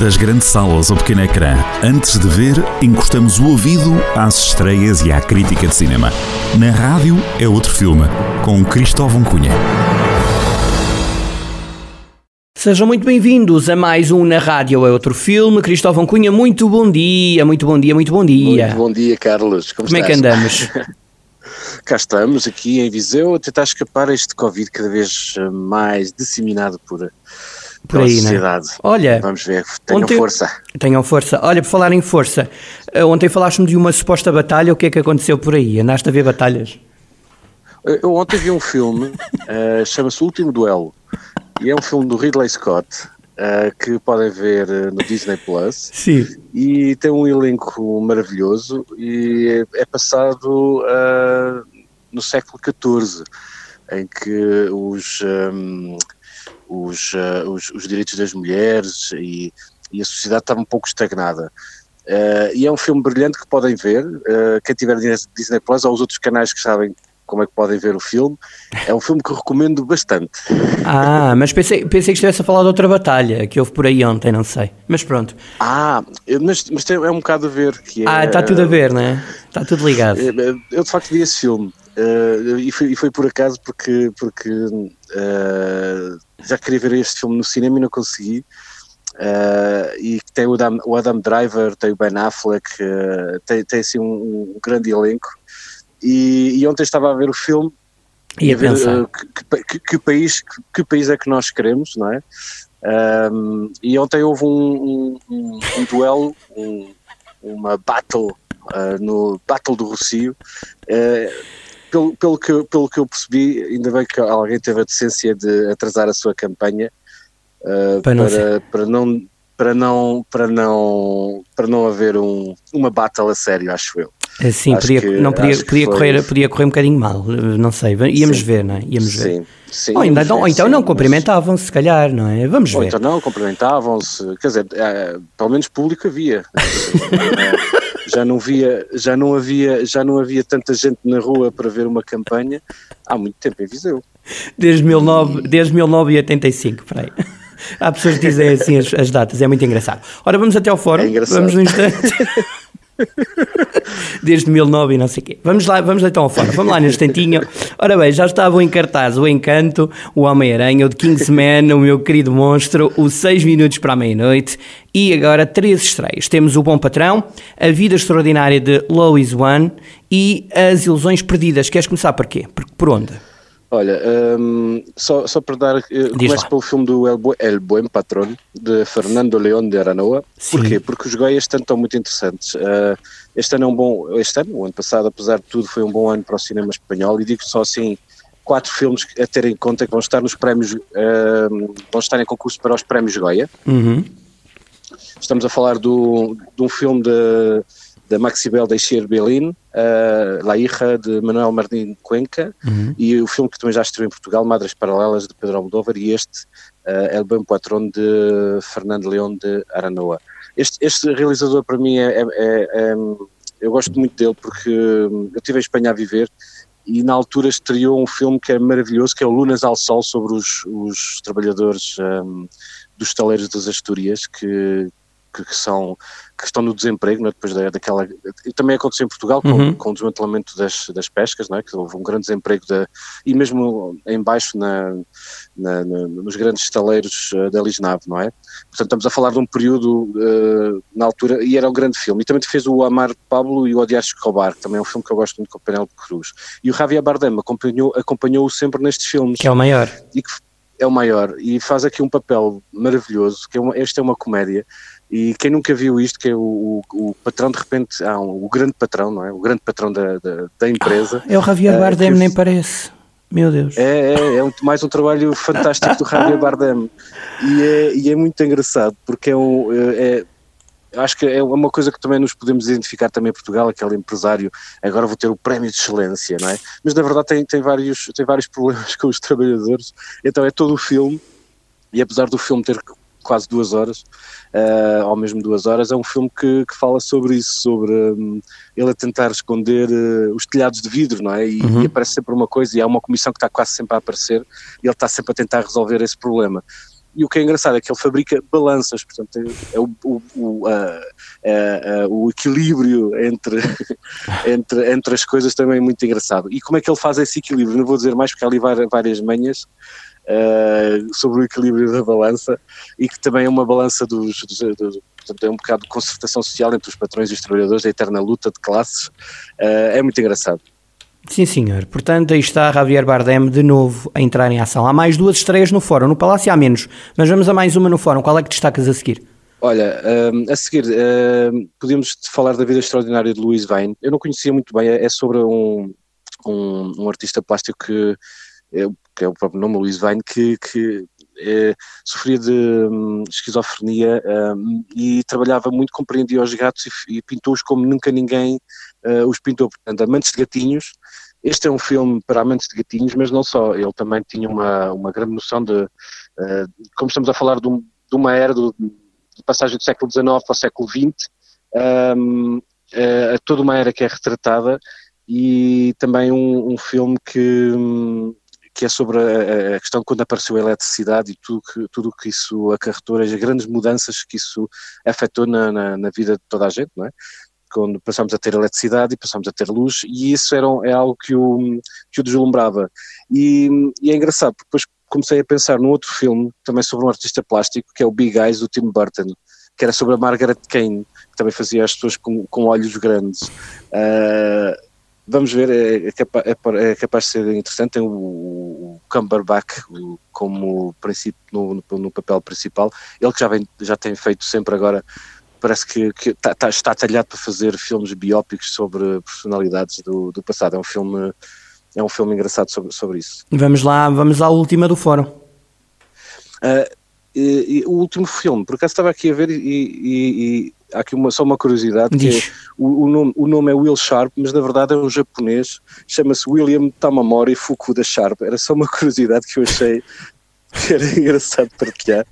Das grandes salas ao pequeno ecrã, antes de ver, encostamos o ouvido às estreias e à crítica de cinema. Na rádio é outro filme, com Cristóvão Cunha. Sejam muito bem-vindos a mais um Na Rádio é Outro Filme. Cristóvão Cunha, muito bom dia, muito bom dia, muito bom dia. Muito bom dia, Carlos. Como, Como é que andamos? Cá estamos, aqui em Viseu, a tentar escapar a este Covid cada vez mais disseminado por, Por aí, né? sociedade. Olha, Vamos ver, tenham ontem- força. Tenham força. Olha, por falar em força, eh, ontem falaste-me de uma suposta batalha. O que é que aconteceu por aí? Andaste a ver batalhas? Eu ontem vi um filme, eh, chama-se O Último Duelo, e é um filme do Ridley Scott, eh, que podem ver eh, no Disney Plus. Sim. e tem um elenco maravilhoso e é, é passado no século XIV, em que os, ahm, os, ah, os, os direitos das mulheres e, e a sociedade estava um pouco estagnada. Ah, e é um filme brilhante que podem ver, ah, quem tiver Disney Plus ou os outros canais que sabem como é que podem ver o filme, é um filme que recomendo bastante. Ah, mas pensei, pensei que estivesse a falar de outra batalha que houve por aí ontem, não sei. Mas pronto. Ah, mas, mas é um bocado a ver que é, Ah, está tudo a ver, não é? Está tudo ligado. Eh, Eu de facto vi esse filme eh, e, foi, e foi por acaso porque, porque eh, já queria ver este filme no cinema e não consegui. Eh, e tem o Adam, o Adam Driver, tem o Ben Affleck, tem, tem assim um, um grande elenco. E, e ontem estava a ver o filme E a ver que, que- que- país, que, que país é que nós queremos, não é? Ahm, e ontem houve um, um- um- um duelo, um- uma battle no Battle do Rocio. Eh, pelo, pelo, que, eu- pelo que eu percebi, ainda bem que alguém teve a decência de atrasar a sua campanha ah, Para não para, para não para não para não para não haver um, uma battle a sério, acho eu. Assim, acho podia, que- não podia, podia, correr, podia correr um bocadinho mal, eh, não sei. Íamos Sim. ver, não é? Íamos ver. Sim, sim. Ou, ainda, vamos ou ver, então sim, não cumprimentavam-se, se calhar, não é? Vamos Ou ver. então não, cumprimentavam-se, quer dizer, eh, pelo menos público havia. Já não via, já não havia, já não havia tanta gente na rua para ver uma campanha há muito tempo em Viseu. Desde, 19, desde 1985, peraí. Há pessoas que dizem assim as, as datas, é muito engraçado. Ora, vamos até ao fórum. É engraçado. Vamos no instante. Desde 19 e não sei o quê. Vamos lá, vamos então ao fórum. Vamos lá no instantinho. Ora bem, já estavam em cartaz o Encanto, o Homem-Aranha, o de Kingsman, o meu querido monstro, o 6 minutos para a meia-noite e agora três estreias. Temos o Bom Patrão, a Vida Extraordinária de Lois One e as Ilusões Perdidas. Queres começar por quê? Por, por onde? Olha, hum, só, só para dar, eh, começo pelo filme do El, Bu- El Buen Patrón, de Fernando León de Aranoa. Sim. Porquê? Porque os Goias este ano estão muito interessantes. Eh, este ano é um bom, este ano, o ano passado, apesar de tudo, foi um bom ano para o cinema espanhol e digo só assim, quatro filmes a ter em conta que vão estar nos prémios, hum, vão estar em concurso para os prémios Goya. Uhum. Estamos a falar do, de um filme de, da Maxibel Deixer Belin, uh, La Hija, de Manuel Martín Cuenca, Uhum. e o filme que também já estreou em Portugal, Madres Paralelas, de Pedro Almodóvar, e este, uh, El Buen Patrón, de Fernando León de Aranoa. Este, este realizador, para mim, é, é- é- é- eu gosto muito dele, porque hum, eu estive em Espanha a viver, e na altura estreou um filme que é maravilhoso, que é o Lunas ao Sol, sobre os, os trabalhadores hum, dos estaleiros das Astúrias, que, que, que são, que estão no desemprego, é? depois da, daquela... E também aconteceu em Portugal, com, Uhum. com o desmantelamento das, das pescas, é? que houve um grande desemprego, da, e mesmo em baixo na, na- na- nos grandes estaleiros uh, da Lisnave, não é? Portanto, estamos a falar de um período uh, na altura, e era um grande filme. E também fez o Amar Pablo e o Odiar Escobar, que também é um filme que eu gosto muito com o Penélope Cruz. E o Javier Bardem acompanhou- acompanhou-o sempre nestes filmes Que é o maior. e que é o maior e faz aqui um papel maravilhoso, que é uma, esta é uma comédia e quem nunca viu isto, que é o, o, o patrão de repente, há um, o grande patrão, não é? O grande patrão da, da, da empresa. É o Javier Ah, Bardem, que- nem parece. Meu Deus. É, é, é um- mais um trabalho fantástico do Javier Bardem e é, e é muito engraçado porque é um é, é- acho que é uma coisa que também nos podemos identificar também em Portugal, aquele empresário, agora vou ter o prémio de excelência, não é? Mas na verdade tem, tem, vários, tem vários problemas com os trabalhadores, então é todo o filme, e apesar do filme ter quase duas horas, eh, ou mesmo duas horas, é um filme que, que fala sobre isso, sobre hum, ele a tentar esconder eh, os telhados de vidro, não é? E, Uhum. e aparece sempre uma coisa, e há uma comissão que está quase sempre a aparecer, e ele está sempre a tentar resolver esse problema. e o que é engraçado é que ele fabrica balanças, portanto é, é o, o, o, a, a, a, o equilíbrio entre, entre, entre as coisas também é muito engraçado. E como é que ele faz esse equilíbrio? Não vou dizer mais porque há ali várias manhas, uh, sobre o equilíbrio da balança e que também é uma balança dos, dos, dos portanto é um bocado de concertação social entre os patrões e os trabalhadores, a eterna luta de classes, uh, é muito engraçado. Sim, senhor. Portanto, aí está Javier Bardem de novo a entrar em ação. Há mais duas estreias no fórum, no Palácio há menos, mas vamos a mais uma no fórum. Qual é que destacas a seguir? Olha, uh, a seguir, uh, podemos falar da vida extraordinária de Louis Vine. Eu não conhecia muito bem, é, é sobre um, um, um artista plástico que é, que é o próprio nome, Luís Vine, que, que é, sofria de um, esquizofrenia um, e trabalhava muito, compreendia os gatos e, e pintou-os como nunca ninguém uh, os pintou. Portanto, amantes de gatinhos, este é um filme para amantes de gatinhos, mas não só, ele também tinha uma, uma grande noção de, uh, como estamos a falar de, um, de uma era do, de passagem do século XIX para o século XX, um, toda uma era que é retratada e também um, um filme que, hum, que é sobre a, a, questão quando apareceu a eletricidade e tudo que, tudo que isso acarretou, as grandes mudanças que isso afetou na, na, na vida de toda a gente, não é? quando passamos a ter eletricidade e passamos a ter luz, e isso era, é algo que o, que o deslumbrava. E, e, é engraçado, porque depois comecei a pensar num outro filme, também sobre um artista plástico, que é o Big Eyes, do Tim Burton, que era sobre a Margaret Kane, que também fazia as pessoas com, com olhos grandes. Uh, vamos ver, é, é, capaz, é, é, capaz de ser interessante. Tem o, o Cumberbatch o, como princípio no, no, no, papel principal. Ele que já, vem, já tem feito sempre agora, parece que, que tá, tá, está talhado para fazer filmes biópicos sobre personalidades do, do passado. É um filme, é um filme engraçado sobre, sobre isso. Vamos lá, vamos à última do fórum. Uh, e, e, o último filme, por acaso estava aqui a ver e, e há aqui uma, só uma curiosidade, que é, o, o, nome, o nome é Will Sharp, mas na verdade é um japonês, chama-se William Tamamori Fukuda Sharp, era só uma curiosidade que eu achei que era engraçado partilhar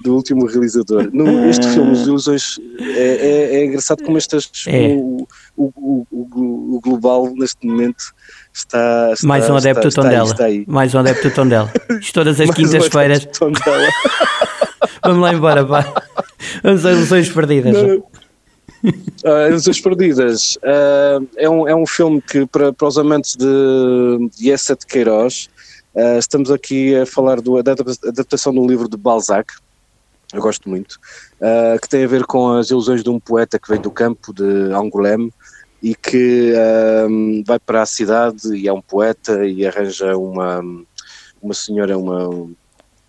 do último realizador. No, este filme, Os Ilusões, é, é, é engraçado como estas, é. o, o, o, o, global neste momento está, está mais um adepto está, Tondela está aí, aí. mais um adepto Tondela todas as quintas-feiras vamos lá embora pá. As ilusões perdidas. Uh, Ilusões Perdidas uh, é, um, é um filme que, para, para os amantes de, de Essa de Queiroz, uh, estamos aqui a falar do, da adaptação do livro de Balzac, eu gosto muito, uh, que tem a ver com as ilusões de um poeta que vem do campo de Angoulême e que vai para a cidade e é um poeta e arranja uma, uma senhora, uma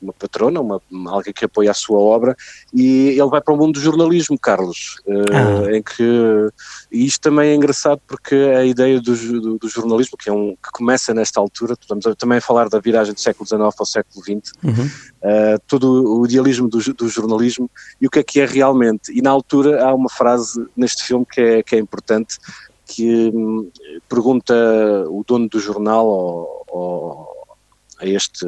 uma patrona, uma, alguém que apoia a sua obra, e ele vai para o mundo do jornalismo, Carlos, uh, ah. em que e isto também é engraçado porque a ideia do, do, do, jornalismo, que, é um, que começa nesta altura, estamos também a falar da viragem do século XIX ao século XX, uhum. uh, todo o idealismo do, do, jornalismo e o que é que é realmente. E na altura há uma frase neste filme que é, que é importante, que hum, pergunta o dono do jornal ao, ao, a este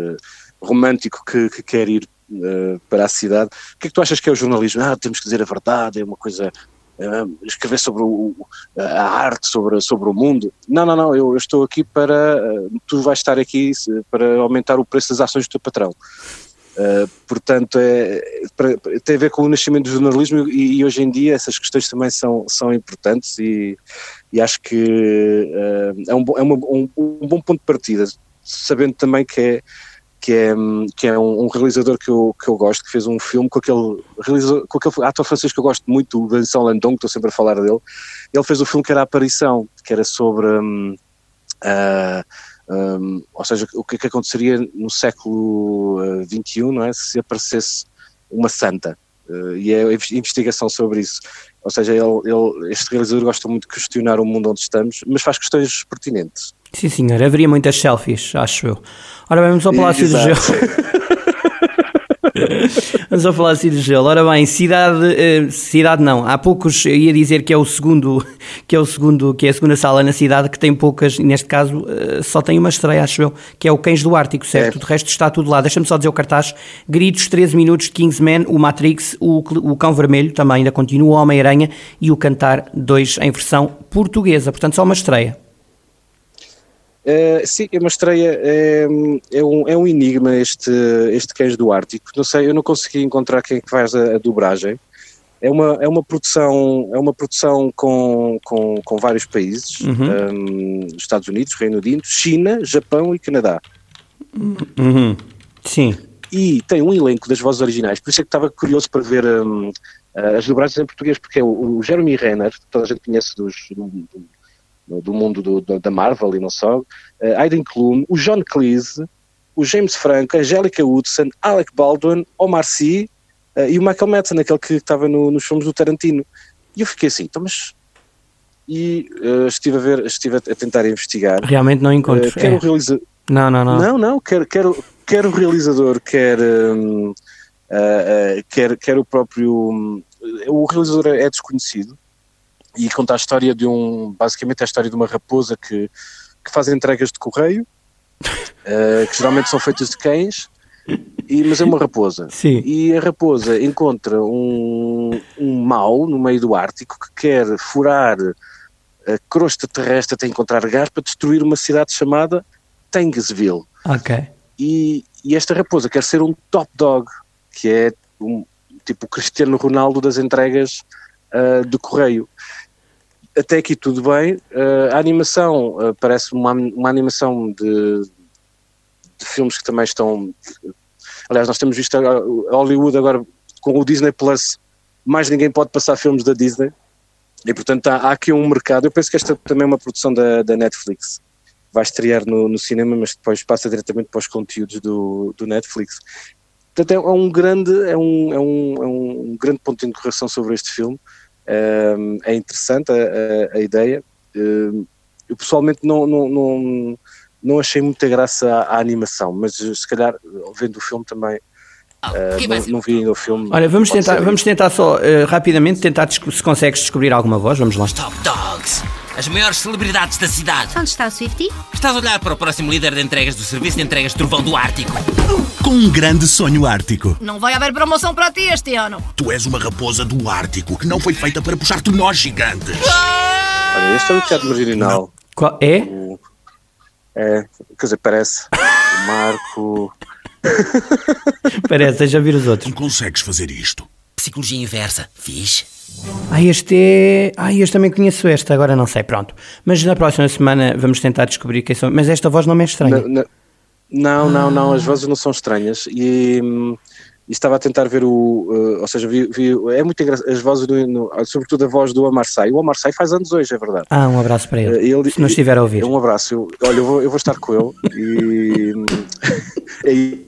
romântico que, que quer ir uh, para a cidade. O que é que tu achas que é o jornalismo? Ah, temos que dizer a verdade, é uma coisa. Uh, escrever sobre o, a arte, sobre, sobre o mundo. Não, não, não, eu, eu estou aqui para. Uh, tu vais estar aqui para aumentar o preço das ações do teu patrão. Uh, portanto, é, para, tem a ver com o nascimento do jornalismo e, e, hoje em dia essas questões também são, são importantes e, e acho que uh, é, um, é uma, um, um, bom ponto de partida, sabendo também que é que é, que é um, um, realizador que eu, que eu gosto, que fez um filme com aquele, com aquele ator francês que eu gosto muito, o Vincent Landon, que estou sempre a falar dele. Ele fez um filme que era A Aparição, que era sobre. Um, uh, um, ou seja, o que que aconteceria no século XXI, uh, não é? Se aparecesse uma santa. Uh, e é investigação sobre isso. Ou seja, ele, ele, este realizador gosta muito de questionar o mundo onde estamos, mas faz questões pertinentes. Sim, senhor. Haveria muitas selfies, acho eu. Ora bem, vamos ao Palácio do Gelo. Vamos ao Palácio do Gelo. Ora bem, cidade, uh, cidade não. Há poucos, eu ia dizer que é o segundo, que é o segundo, que é a segunda sala na cidade que tem poucas, neste caso uh, só tem uma estreia, acho eu, que é o Cães do Ártico, certo? É. De resto está tudo lá. Deixa-me só dizer o cartaz: Gritos, 13 minutos de Kingsman, o Matrix, o, o Cão Vermelho também ainda continua, o Homem-Aranha e o Cantar 2 em versão portuguesa. Portanto, só uma estreia. Uh, sim, é uma estreia, é, é, um, é um enigma este, este Cães do Ártico. Não sei, eu não consegui encontrar quem é que faz a, a dobragem. É uma, é uma produção, é uma produção com, com, com vários países, Uhum. um, Estados Unidos, Reino Unido, China, Japão e Canadá. Uhum. Sim. E tem um elenco das vozes originais, por isso é que estava curioso para ver um, as dobragens em português, porque é o, o Jeremy Renner, que toda a gente conhece dos, do, do, do mundo do, do- da Marvel e não só, uh, Aidan Klum, o John Cleese, o James Franco, a Angélica Hudson, Alec Baldwin, Omar Sy uh, e o Michael Madsen, aquele que estava no- nos filmes do Tarantino. E eu fiquei assim, então mas... E uh, estive a ver, estive a, a tentar investigar. Realmente não encontro. Uh, quer É. o realizador... Não, não, não. Não, não, quer, quer, o- quer o realizador, quer, ah, quer, quer o próprio. hum, o realizador é desconhecido e conta a história de um. Basicamente, é a história de uma raposa que, que faz entregas de correio, ah, que geralmente são feitas de cães, e, mas é uma raposa. Sim. E a raposa encontra um, um mau no meio do Ártico que quer furar a crosta terrestre até encontrar gás para destruir uma cidade chamada Tangesville. Ok. E, e esta raposa quer ser um top dog, que é um, tipo o Cristiano Ronaldo das entregas ah, de correio. Até aqui tudo bem. Ah, a animação ah, parece uma, uma animação de, de filmes que também estão. Aliás, nós temos visto agora- Hollywood agora com o Disney Plus, mais ninguém pode passar filmes da Disney. E portanto há, há aqui um mercado. Eu penso que esta também é uma produção da, da Netflix. Vai estrear no, no cinema, mas depois passa diretamente para os conteúdos do, do Netflix. Portanto, é, é um grande, é um, é, um, é um grande ponto de interrogação sobre este filme. É interessante a, a- a ideia. Eu pessoalmente não, não, não, não achei muita graça à, à animação, mas se calhar vendo o filme também, uh, não, não vi ainda o filme. Olha, vamos tentar, vamos tentar só eh, rapidamente tentar se consegues descobrir alguma voz. Vamos lá. Top Dogs, as maiores celebridades da cidade. Onde está o Swifty? Estás a olhar para o próximo líder de entregas do Serviço de Entregas Trovão do Ártico. Com um grande sonho ártico. Não vai haver promoção para ti este ano. Tu és uma raposa do Ártico que não foi feita para puxar nós gigantes. Olha, este é o teatro marginal. Qual- é? O- é, quer dizer, parece. O Marco. Parece, deixa vir os outros. Tu consegues fazer isto. Psicologia inversa. Fiz. Ah, este é. Ah, este também conheço este, agora não sei, pronto. Mas na próxima semana vamos tentar descobrir quem são. Mas esta voz não me é estranha. Na- não, não, não, as vozes não são estranhas. E, hum, e estava a tentar ver o. eh, ou seja, vi, vi- é muito engraçado. As vozes, do, no- sobretudo a voz do Omar Sy. O Omar Sy faz anos hoje, é verdade. Ah, um abraço para ele. Eh, ele- se não estiver a ouvir. Um abraço. Eu- olha, eu vou, eu vou estar com ele. E. hum,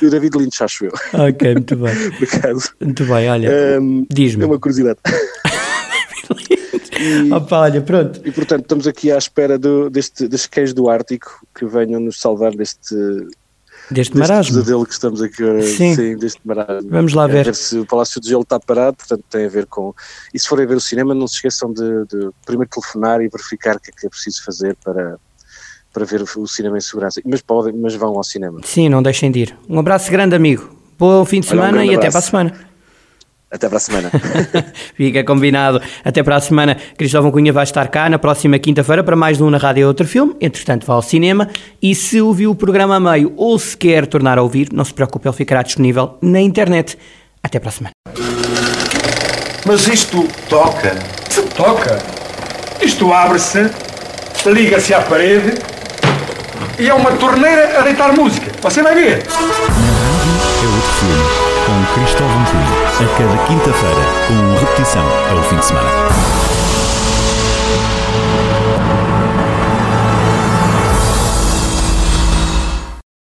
e e o David Lynch, acho eu, Ok, muito bem. Muito bem, olha. Hum, Diz-me. É uma curiosidade. Opa, olha, pronto. E portanto, estamos aqui à espera do, deste, destes cães do Ártico que venham nos salvar deste, Deste deste marasmo. pesadelo que estamos aqui a Sim. deste marasmo. Vamos lá É ver. se o Palácio de Gelo está parado, portanto tem a ver com. E se forem ver o cinema, não se esqueçam de, de primeiro telefonar e verificar o que é que é preciso fazer para, para ver o, cinema em segurança. Mas, podem, mas vão ao cinema. Sim, não deixem de ir. Um abraço grande, amigo. Bom fim de Olha, um semana grande e até para a abraço. semana. Até para a semana. Fica combinado. Até para a semana. Cristóvão Cunha vai estar cá na próxima quinta-feira para mais um na rádio e outro filme. Entretanto, vá ao cinema. E se ouviu o programa a meio ou se quer tornar a ouvir, não se preocupe, ele ficará disponível na internet. Até para a semana. Mas isto toca. Se toca. Isto abre-se, liga-se à parede e é uma torneira a deitar música. Você vai ver. É outro filme com Cristóvão Cunha. A cada quinta-feira, com repetição ao fim de semana.